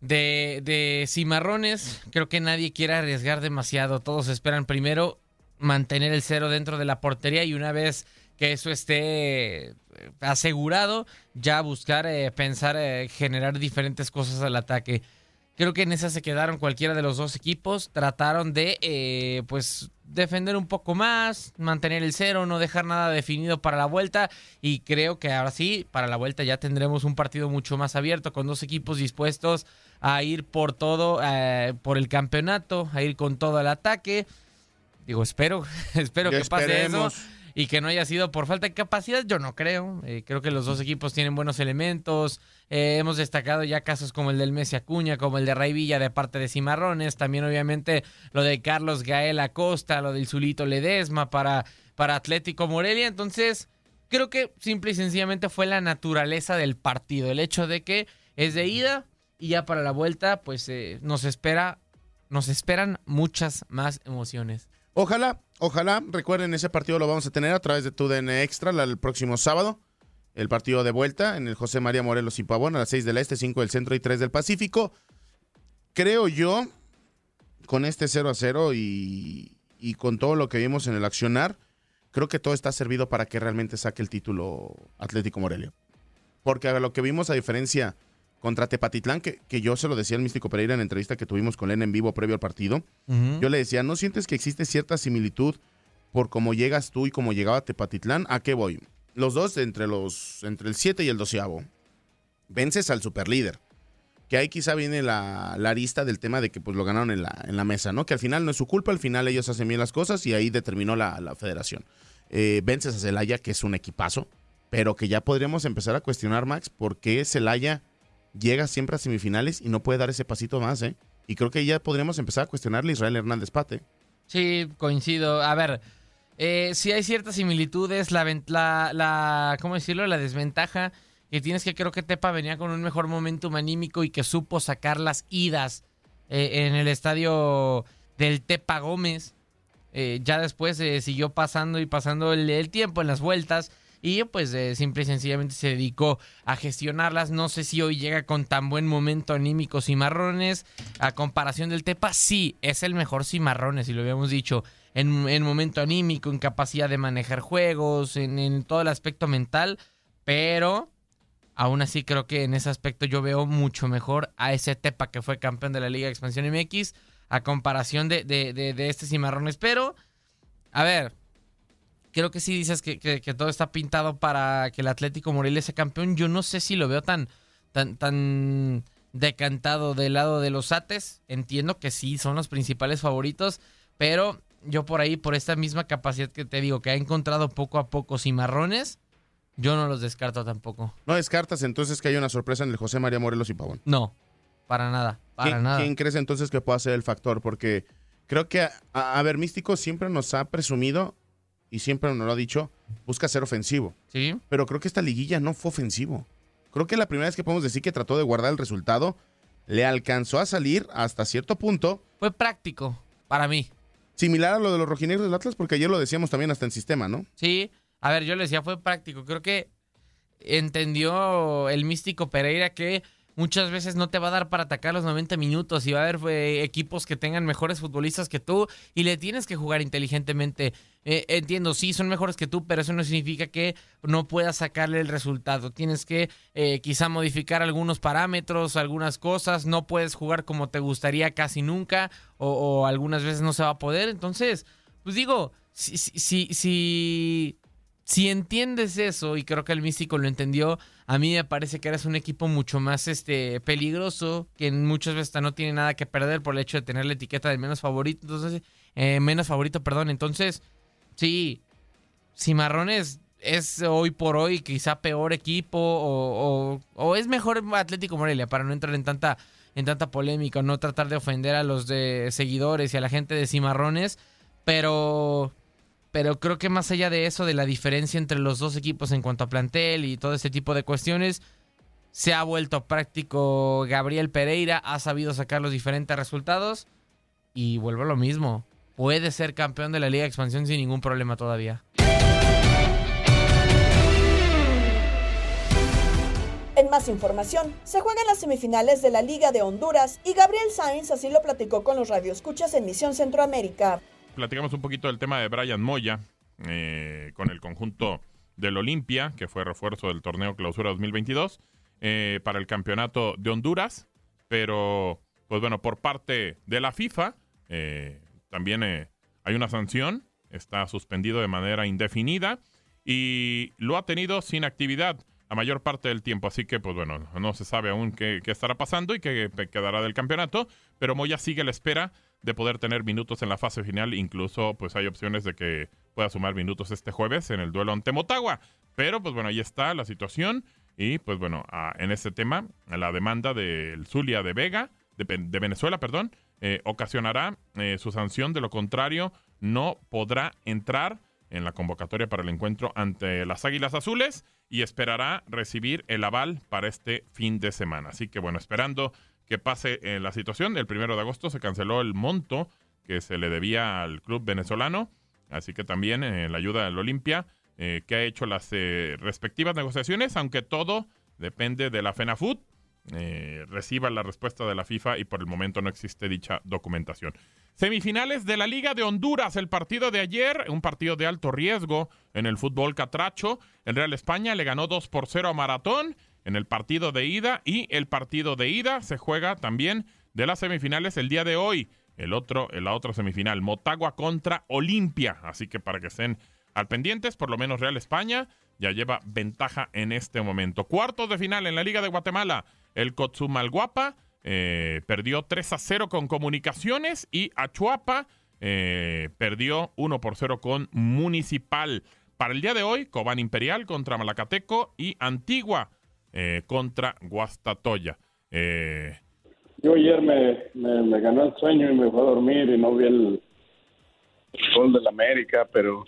de, de Cimarrones, creo que nadie quiere arriesgar demasiado. Todos esperan primero mantener el cero dentro de la portería y una vez que eso esté eh, asegurado, ya buscar eh, pensar eh, generar diferentes cosas al ataque. Creo que en esa se quedaron cualquiera de los dos equipos. Trataron de, pues, defender un poco más, mantener el cero, no dejar nada definido para la vuelta. Y creo que ahora sí, para la vuelta ya tendremos un partido mucho más abierto, con dos equipos dispuestos a ir por todo, por el campeonato, a ir con todo el ataque. Digo, espero, [LAUGHS] espero Ya que pase esperemos. eso y que no haya sido por falta de capacidad, yo no creo. Eh, creo que los dos equipos tienen buenos elementos. Eh, hemos destacado ya casos como el del Messi Acuña, como el de Ray Villa de parte de Cimarrones. También, obviamente, lo de Carlos Gael Acosta, lo del Zulito Ledesma para, para Atlético Morelia. Entonces, creo que simple y sencillamente fue la naturaleza del partido. El hecho de que es de ida y ya para la vuelta, pues eh, nos espera, nos esperan muchas más emociones. Ojalá, ojalá, recuerden, ese partido lo vamos a tener a través de TUDN Extra el próximo sábado. El partido de vuelta en el José María Morelos y Pavón a las 6 del Este, 5 del Centro y 3 del Pacífico. Creo yo, con este 0 a 0 y, y con todo lo que vimos en el accionar, creo que todo está servido para que realmente saque el título Atlético Morelia. Porque a lo que vimos, a diferencia contra Tepatitlán, que, que yo se lo decía al Místico Pereira en la entrevista que tuvimos con él en vivo previo al partido, yo le decía, ¿no sientes que existe cierta similitud por cómo llegas tú y cómo llegaba Tepatitlán? ¿A qué voy? Los dos entre, los, entre el 7 y el 12 vences al superlíder. Que ahí quizá viene la, la arista del tema de que pues lo ganaron en la, en la mesa, ¿no? Que al final no es su culpa, al final ellos hacen bien las cosas y ahí determinó la, la federación. Eh, vences a Celaya, que es un equipazo, pero que ya podríamos empezar a cuestionar, Max, por qué Celaya llega siempre a semifinales y no puede dar ese pasito más, ¿eh? Y creo que ya podríamos empezar a cuestionarle a Israel Hernández Pate. Sí, coincido. A ver, eh, sí hay ciertas similitudes. La, la, la, ¿cómo decirlo? La desventaja que tienes que creo que Tepa venía con un mejor momentum anímico y que supo sacar las idas eh, en el estadio del Tepa Gómez. Eh, ya después siguió pasando y pasando el tiempo en las vueltas y pues eh, simple y sencillamente se dedicó a gestionarlas. No sé si hoy llega con tan buen momento anímico Cimarrones. A comparación del Tepa, sí, es el mejor Cimarrones, y lo habíamos dicho, en, en momento anímico, en capacidad de manejar juegos, en, todo el aspecto mental, pero aún así creo que en ese aspecto yo veo mucho mejor a ese Tepa que fue campeón de la Liga de Expansión MX a comparación de, de, de, de este Cimarrones. Pero, a ver, creo que sí dices que, que- que todo está pintado para que el Atlético Morelia sea campeón. Yo no sé si lo veo tan, tan, tan decantado del lado de los Ates. Entiendo que sí, son los principales favoritos, pero yo por ahí, por esta misma capacidad que te digo, que ha encontrado poco a poco cimarrones, yo no los descarto tampoco. ¿No descartas entonces que hay una sorpresa en el José María Morelos y Pavón? No, para nada, para ¿Quién, nada. quién crees entonces que pueda ser el factor? Porque creo que, a, a ver, Místico siempre nos ha presumido y siempre nos lo ha dicho, busca ser ofensivo. Sí. Pero creo que esta liguilla no fue ofensivo. Creo que la primera vez que podemos decir que trató de guardar el resultado, le alcanzó a salir hasta cierto punto. Fue práctico para mí. Similar a lo de los rojinegros del Atlas, porque ayer lo decíamos también hasta en sistema, ¿no? Sí, a ver, yo le decía, fue práctico. Creo que entendió el místico Pereira que muchas veces no te va a dar para atacar los 90 minutos y va a haber eh, equipos que tengan mejores futbolistas que tú y le tienes que jugar inteligentemente. Eh, entiendo, sí, son mejores que tú, pero eso no significa que no puedas sacarle el resultado. Tienes que eh, quizá modificar algunos parámetros, algunas cosas, no puedes jugar como te gustaría casi nunca o, o algunas veces no se va a poder. Entonces, pues digo, si, si, si, si entiendes eso, y creo que el místico lo entendió, a mí me parece que eres un equipo mucho más este peligroso, que muchas veces no tiene nada que perder por el hecho de tener la etiqueta del menos favorito, entonces, eh, menos favorito, perdón. Entonces, sí, Cimarrones es hoy por hoy quizá peor equipo o, o, o, es mejor Atlético Morelia para no entrar en tanta, en tanta polémica, no tratar de ofender a los de seguidores y a la gente de Cimarrones, pero pero creo que más allá de eso, de la diferencia entre los dos equipos en cuanto a plantel y todo ese tipo de cuestiones, se ha vuelto práctico Gabriel Pereira, ha sabido sacar los diferentes resultados y vuelvo a lo mismo. Puede ser campeón de la Liga de Expansión sin ningún problema todavía. En más información, se juegan las semifinales de la Liga de Honduras y Gabriel Sainz así lo platicó con los radioescuchas en Misión Centroamérica platicamos un poquito del tema de Brian Moya eh, con el conjunto del Olimpia, que fue refuerzo del torneo Clausura 2022, eh, para el campeonato de Honduras. Pero, pues bueno, por parte de la FIFA, eh, también hay una sanción, está suspendido de manera indefinida y lo ha tenido sin actividad la mayor parte del tiempo. Así que, pues bueno, no se sabe aún qué, estará pasando y qué quedará del campeonato, pero Moya sigue la espera de poder tener minutos en la fase final. Incluso, pues hay opciones de que pueda sumar minutos este jueves en el duelo ante Motagua. Pero, pues bueno, ahí está la situación. Y, pues bueno, en este tema, la demanda del Zulia de Vega, de, Venezuela, perdón, eh, ocasionará eh, su sanción. De lo contrario, no podrá entrar en la convocatoria para el encuentro ante las Águilas Azules y esperará recibir el aval para este fin de semana. Así que bueno, esperando que pase en la situación. El primero de agosto se canceló el monto que se le debía al club venezolano, así que también eh, la ayuda del Olimpia, eh, que ha hecho las eh, respectivas negociaciones, aunque todo depende de la FENAFUT, reciba la respuesta de la FIFA y por el momento no existe dicha documentación. Semifinales de la Liga de Honduras, el partido de ayer, un partido de alto riesgo en el fútbol catracho. El Real España le ganó 2 por 0 a Maratón en el partido de ida y el partido de ida se juega también de las semifinales el día de hoy. El otro, la otra semifinal, Motagua contra Olimpia. Así que para que estén al pendientes, por lo menos Real España ya lleva ventaja en este momento. Cuartos de final en la Liga de Guatemala. El Cotzumalguapa eh, perdió 3 a 0 con Comunicaciones y Achuapa eh, perdió 1 por 0 con Municipal. Para el día de hoy, Cobán Imperial contra Malacateco y Antigua eh, contra Guastatoya. Eh, Yo ayer me, me, ganó el sueño y me fue a dormir y no vi el, gol del América, pero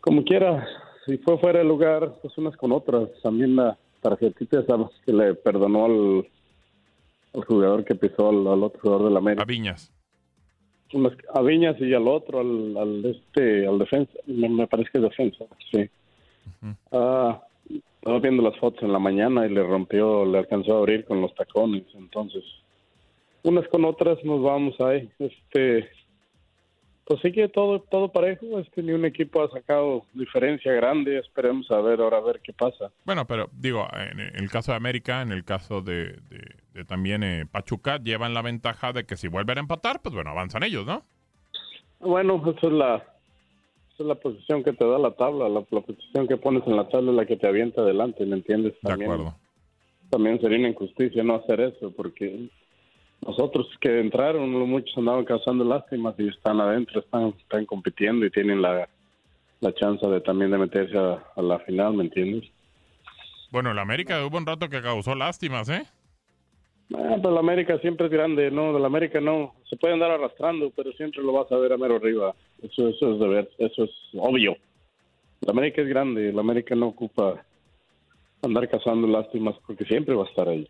como quiera, si fue fuera de lugar, pues unas con otras. También la tarjetita sabes que le perdonó al, al jugador que pisó al, otro jugador del América. A Viñas. a Viñas y al otro, al, al este, al defensa, me, parece que es defensa, sí. Ah estaba viendo las fotos en la mañana y le rompió, le alcanzó a abrir con los tacones. Entonces, unas con otras nos vamos ahí. Este, pues sí que todo, todo parejo. Este, ni un equipo ha sacado diferencia grande. Esperemos a ver ahora a ver qué pasa. Bueno, pero digo, en el caso de América, en el caso de, de, también eh, Pachuca, llevan la ventaja de que si vuelven a empatar, pues bueno, avanzan ellos, ¿no? Bueno, eso es la, es la posición que te da la tabla, la, posición que pones en la tabla es la que te avienta adelante, ¿me entiendes? También, de acuerdo. También sería una injusticia no hacer eso, porque nosotros que entraron, muchos andaban causando lástimas y están adentro, están, están compitiendo y tienen la, la chance de también de meterse a, a la final, ¿me entiendes? Bueno, la América hubo un rato que causó lástimas, ¿eh? Ah, pero la América siempre es grande, no, de la América no, se puede andar arrastrando, pero siempre lo vas a ver a mero arriba, eso, eso es de ver, eso es obvio. La América es grande, la América no ocupa andar causando lástimas porque siempre va a estar ahí.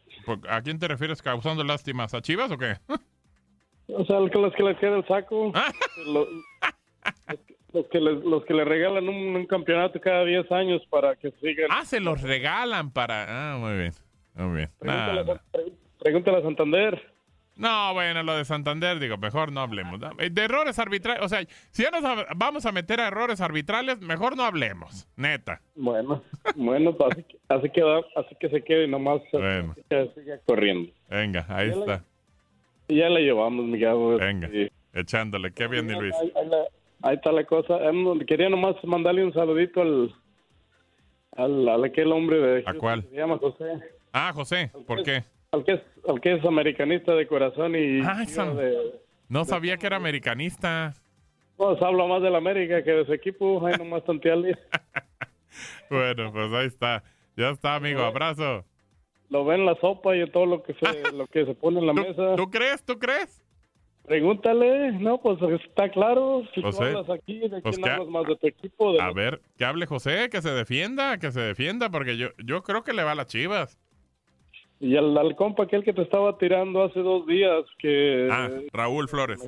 ¿A quién te refieres causando lástimas? ¿A Chivas o qué? O sea, los que, los que les queda el saco, [LAUGHS] lo- los, que les, los que le regalan un, un campeonato cada 10 años para que sigan. Ah, se los regalan para... Ah, muy bien. Muy bien. Pregúntale, Nah, pregúntale a Santander. No, bueno, lo de Santander, digo, mejor no hablemos. De errores arbitrales, o sea, si ya nos vamos a meter a errores arbitrales, mejor no hablemos, neta. Bueno, bueno, pues así, que- así que así que se quede nomás Bueno. siga corriendo. Venga, ahí Ya la- está. Y ya la llevamos, Miguel. Venga, echándole, qué bien, Luis. Ahí, ahí la- ahí está la cosa. Em, Quería nomás mandarle un saludito al, al, al aquel hombre de ¿A cuál? se llama José, Ah, José, ¿por qué? Al que es, al que es americanista de corazón y Ah, esa- de- No sabía que era americanista. pues habla más del América que de su equipo, ahí nomás tantearle. [LAUGHS] Bueno, pues ahí está. Ya está, amigo, abrazo. Lo ven en la sopa y todo lo que se, [LAUGHS] lo que se pone en la mesa. ¿Tú crees? ¿Tú crees? Pregúntale, no, pues está claro. Si tú José, hablas aquí, ¿de pues quién hablas más? ¿De tu equipo? De A ver, que hable José, que se defienda, que se defienda, porque yo, yo creo que le va a las chivas. Y al, al compa aquel que te estaba tirando hace dos días, que... Ah, Raúl Flores.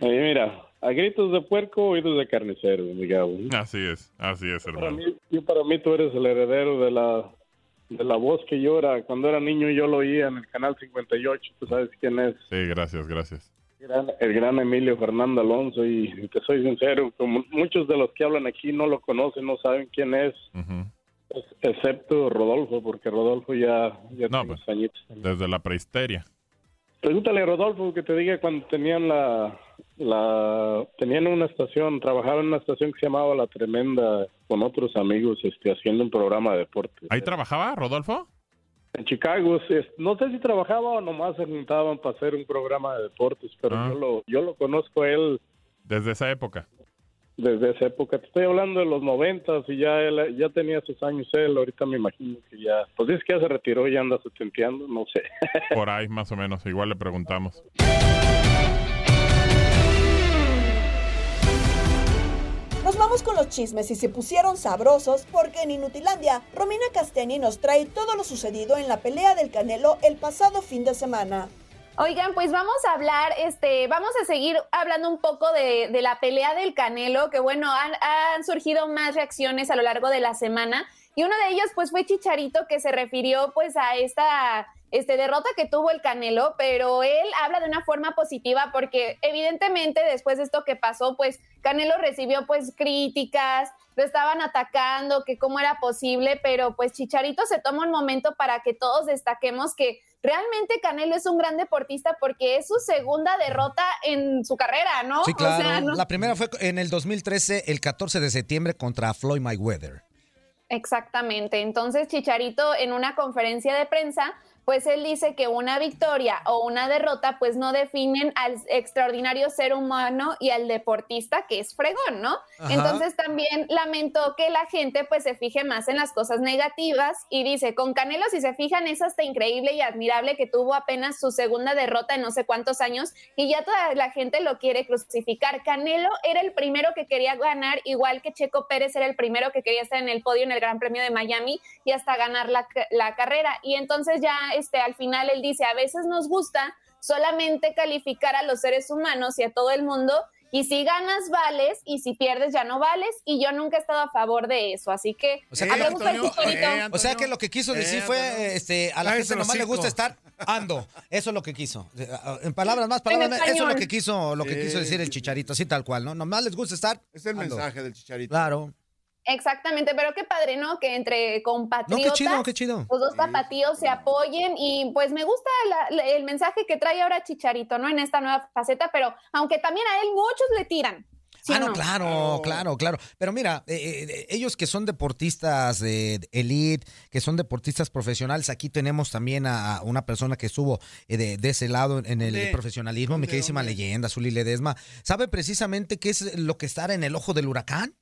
Mira, a gritos de puerco, oídos de carnicero, Miguel. Así es, así es, Para hermano. mí, yo para mí tú eres el heredero de la de la voz que llora. Cuando era niño yo lo oía en el canal 58, tú sabes quién es. Sí, gracias, gracias. Gran- el gran Emilio Fernando Alonso y te soy sincero, como muchos de los que hablan aquí no lo conocen, no saben quién es, Ujú. es- excepto Rodolfo, porque Rodolfo ya, ya No, tiene pues, desde la prehisteria. Pregúntale a Rodolfo que te diga cuando tenían la, la tenían una estación, trabajaban en una estación que se llamaba La Tremenda con otros amigos este haciendo un programa de deporte. ¿Ahí trabajaba Rodolfo? En Chicago, no sé si trabajaba o nomás se juntaban para hacer un programa de deportes, pero Ah. yo lo yo lo conozco a él Desde esa época. Desde esa época. Te estoy hablando de los noventas y ya él ya tenía sus años él. Ahorita me imagino que ya, pues es que ya se retiró y anda setenteando, no sé. [LAUGHS] Por ahí, más o menos. Igual le preguntamos. Nos vamos con los chismes y se pusieron sabrosos porque en Inutilandia, Romina Casteni nos trae todo lo sucedido en la pelea del Canelo el pasado fin de semana. Oigan, pues vamos a hablar, este, vamos a seguir hablando un poco de, la pelea del Canelo, que bueno, han, han surgido más reacciones a lo largo de la semana. Y uno de ellos, pues, fue Chicharito, que se refirió, pues, a esta este, derrota que tuvo el Canelo, pero él habla de una forma positiva porque evidentemente después de esto que pasó, pues Canelo recibió pues críticas, lo estaban atacando, que cómo era posible, pero pues Chicharito se toma un momento para que todos destaquemos que realmente Canelo es un gran deportista porque es su segunda derrota en su carrera, ¿no? Sí, O claro. sea, no- La primera fue en el 2013, el 14 de septiembre, contra Floyd Mayweather. Exactamente. Entonces, Chicharito en una conferencia de prensa, pues él dice que una victoria o una derrota, pues no definen al extraordinario ser humano y al deportista que es fregón, ¿no? Ajá. Entonces también lamentó que la gente pues se fije más en las cosas negativas y dice, con Canelo si se fijan es hasta increíble y admirable que tuvo apenas su segunda derrota en no sé cuántos años y ya toda la gente lo quiere crucificar. Canelo era el primero que quería ganar, igual que Checo Pérez era el primero que quería estar en el podio en el Gran Premio de Miami y hasta ganar la, la carrera. Y entonces ya este, al final él dice, a veces nos gusta solamente calificar a los seres humanos y a todo el mundo. Y si ganas, vales, y si pierdes, ya no vales. Y yo nunca he estado a favor de eso. Así que, O sea, que, del Chicharito. o sea que lo que quiso decir Eh, fue, Antonio. este, a la gente nomás le gusta estar ando. Eso es lo que quiso. Eh, En palabras más, [LAUGHS] palabras menos, eso es lo que quiso, lo que quiso decir el chicharito, así tal cual, ¿no? Nomás les gusta estar. Es el ando. mensaje del chicharito. Claro. Exactamente, pero qué padre, ¿no? Que entre compatriotas, No, qué chido, qué chido. los dos tapatíos se apoyen y pues me gusta la- la- el mensaje que trae ahora Chicharito, ¿no? En esta nueva faceta, pero aunque también a él muchos le tiran. ¿sí ah, no, no? claro, claro, claro. Pero mira, eh, eh, ellos que son deportistas de elite, que son deportistas profesionales, aquí tenemos también a a una persona que estuvo eh, de, de ese lado en el ¿Dónde? profesionalismo, mi ¿Dónde, queridísima dónde? leyenda, Zuli Ledesma. ¿Sabe precisamente qué es lo que estar en el ojo del huracán?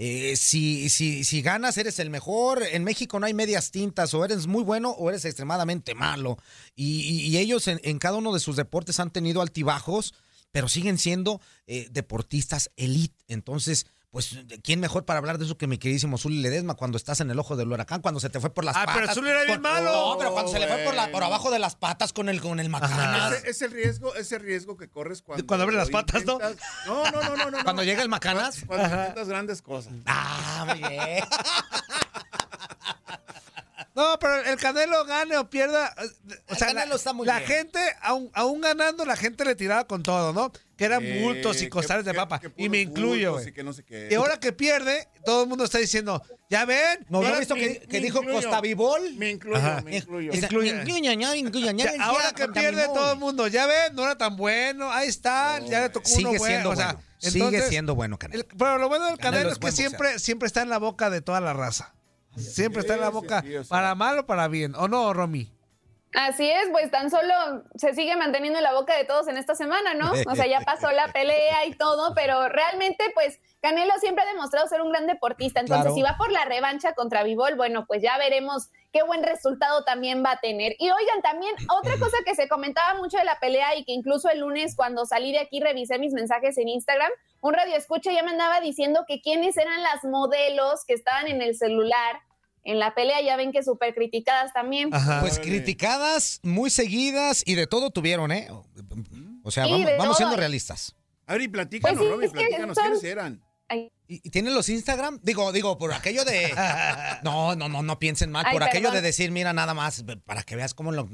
Eh, si, si, si ganas, eres el mejor. En México no hay medias tintas, o eres muy bueno o eres extremadamente malo. Y, ellos en, en cada uno de sus deportes han tenido altibajos, pero siguen siendo eh, deportistas elite. Entonces, pues, ¿quién mejor para hablar de eso que mi queridísimo Zuli Ledesma cuando estás en el ojo del huracán, cuando se te fue por las Ah, patas? pero Zuli era bien malo. No, pero cuando se le fue por, la, por Bueno. abajo de las patas con el, con el macanas. Ese- Es el riesgo, ese riesgo que corres cuando. Cuando abres las patas, ¿no? intentas- No, no, no, no, no. Cuando no. llega el macanas. Cuando Ajá. intentas grandes cosas. Ah, muy bien. [LAUGHS] No, pero el Canelo gane o pierda. eh, O sea, Canelo la, está muy la bien. gente, aún, aún ganando, la gente le tiraba con todo, ¿no? Que eran Eh, bultos y costales de papa. y me incluyo, y que no sé qué. Y ahora que pierde, todo el mundo está diciendo, ¿ya ven? No, ¿no visto me- que, que me dijo incluyo. Costa Vivol? Me incluyo, Ajá. me incluyo. Incluyo, ahora que pierde todo el mundo, ya ven, no era tan bueno, ahí está, ya le tocó Sigue uno bueno. siendo o sea, bueno. Sigue entonces, siendo bueno, Canelo. el- pero lo bueno del Canelo Canelo es es que siempre, siempre está en la boca de toda la raza. Siempre está en la boca, para mal o para bien. ¿O no, Romy? Así es, pues tan solo se sigue manteniendo en la boca de todos en esta semana, ¿no? O sea, ya pasó la pelea y todo, pero realmente, pues, Canelo siempre ha demostrado ser un gran deportista. Entonces, Claro. si va por la revancha contra Vivol, bueno, pues ya veremos qué buen resultado también va a tener. Y oigan, también otra cosa que se comentaba mucho de la pelea y que incluso el lunes cuando salí de aquí revisé mis mensajes en Instagram, un radio escucha ya me andaba diciendo que quiénes eran las modelos que estaban en el celular en la pelea, ya ven que súper criticadas también. Pues criticadas, muy seguidas y de todo tuvieron, ¿eh? O sea, vamos, siendo realistas. A ver, y platícanos, Pues sí, es que platícanos, son- ¿quiénes eran? Ay, ¿Y, tienen los Instagram? Digo, digo, por aquello de... [LAUGHS] No, no, no, no piensen mal. Ay, por aquello perdón. de decir, mira, nada más, para que veas cómo lo...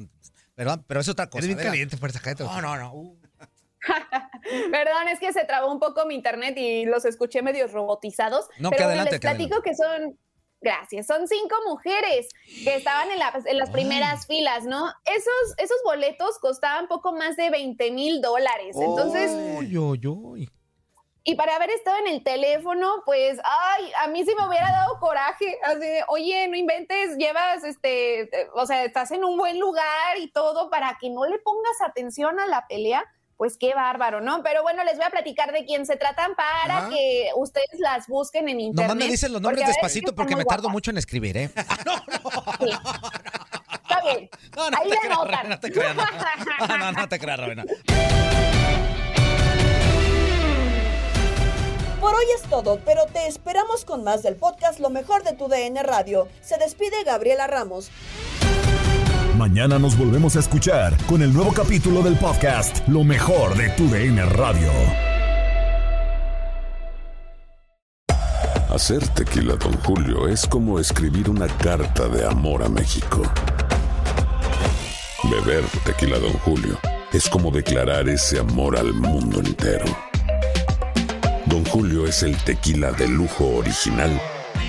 ¿Verdad? Pero es otra cosa. Eres bien caliente, fuerza, cállate. No, no, no. Uh. [LAUGHS] Perdón, es que se trabó un poco mi internet y los escuché medios robotizados. No, que pero bueno, adelante, les que platico que son, gracias, son cinco mujeres que estaban en, la- en las primeras filas, ¿no? Esos, esos boletos costaban poco más de 20 mil dólares. Entonces, Uy, uy, uy. y para haber estado en el teléfono, pues, ay, a mí sí me hubiera dado coraje. Así, de, oye, no inventes, llevas, este, eh, o sea, estás en un buen lugar y todo para que no le pongas atención a la pelea. Pues qué bárbaro, ¿no? Pero bueno, les voy a platicar de quién se tratan para Ajá. que ustedes las busquen en internet. Nomás me dicen los nombres porque, despacito porque me tardo guapas. mucho en escribir, ¿eh? [LAUGHS] Está bien. No, no Ahí te creas. Rubén, no te creas. No, no, no, no te creas, Rubén. Por hoy es todo, pero te esperamos con más del podcast Lo mejor de tu DN Radio. Se despide Gabriela Ramos. Mañana nos volvemos a escuchar con el nuevo capítulo del podcast Lo mejor de tu DN Radio. Hacer tequila, Don Julio, es como escribir una carta de amor a México. Beber tequila, Don Julio, es como declarar ese amor al mundo entero. Don Julio es el tequila de lujo original,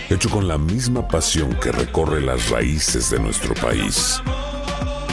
hecho con la misma pasión que recorre las raíces de nuestro país.